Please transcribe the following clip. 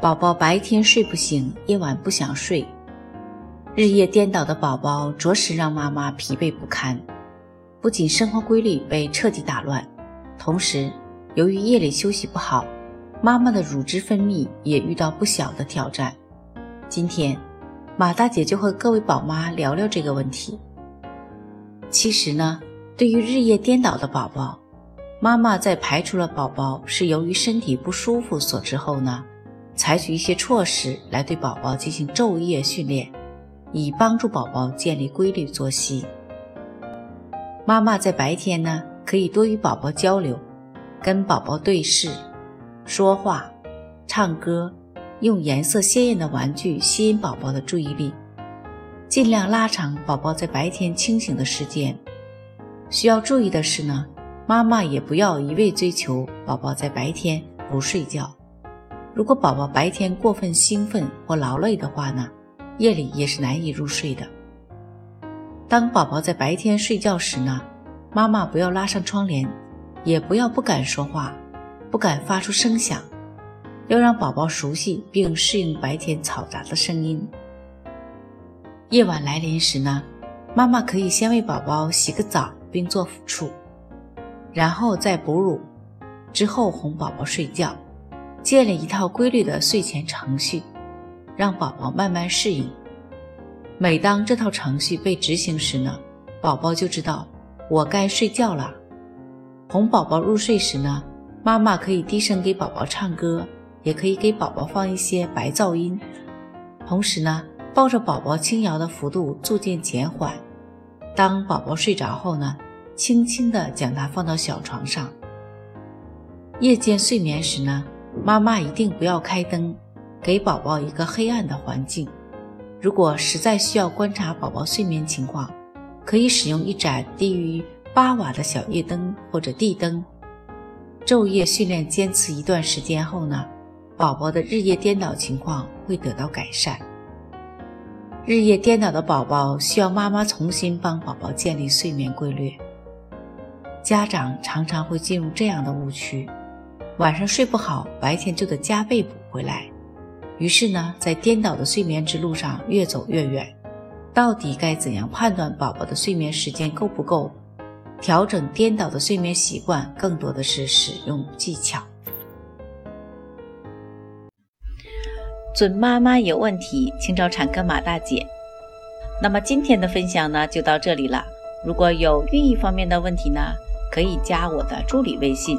宝宝白天睡不醒，夜晚不想睡，日夜颠倒的宝宝着实让妈妈疲惫不堪。不仅生活规律被彻底打乱，同时由于夜里休息不好，妈妈的乳汁分泌也遇到不小的挑战。今天，马大姐就和各位宝妈聊聊这个问题。其实呢，对于日夜颠倒的宝宝，妈妈在排除了宝宝是由于身体不舒服所致后呢。采取一些措施来对宝宝进行昼夜训练，以帮助宝宝建立规律作息。妈妈在白天呢，可以多与宝宝交流，跟宝宝对视、说话、唱歌，用颜色鲜艳的玩具吸引宝宝的注意力，尽量拉长宝宝在白天清醒的时间。需要注意的是呢，妈妈也不要一味追求宝宝在白天不睡觉。如果宝宝白天过分兴奋或劳累的话呢，夜里也是难以入睡的。当宝宝在白天睡觉时呢，妈妈不要拉上窗帘，也不要不敢说话，不敢发出声响，要让宝宝熟悉并适应白天嘈杂的声音。夜晚来临时呢，妈妈可以先为宝宝洗个澡并做抚触，然后再哺乳，之后哄宝宝睡觉。建立一套规律的睡前程序，让宝宝慢慢适应。每当这套程序被执行时呢，宝宝就知道我该睡觉了。哄宝宝入睡时呢，妈妈可以低声给宝宝唱歌，也可以给宝宝放一些白噪音。同时呢，抱着宝宝轻摇的幅度逐渐减缓。当宝宝睡着后呢，轻轻地将他放到小床上。夜间睡眠时呢。妈妈一定不要开灯，给宝宝一个黑暗的环境。如果实在需要观察宝宝睡眠情况，可以使用一盏低于八瓦的小夜灯或者地灯。昼夜训练坚持一段时间后呢，宝宝的日夜颠倒情况会得到改善。日夜颠倒的宝宝需要妈妈重新帮宝宝建立睡眠规律。家长常常会进入这样的误区。晚上睡不好，白天就得加倍补回来。于是呢，在颠倒的睡眠之路上越走越远。到底该怎样判断宝宝的睡眠时间够不够？调整颠倒的睡眠习惯，更多的是使用技巧。准妈妈有问题，请找产科马大姐。那么今天的分享呢，就到这里了。如果有孕育方面的问题呢，可以加我的助理微信。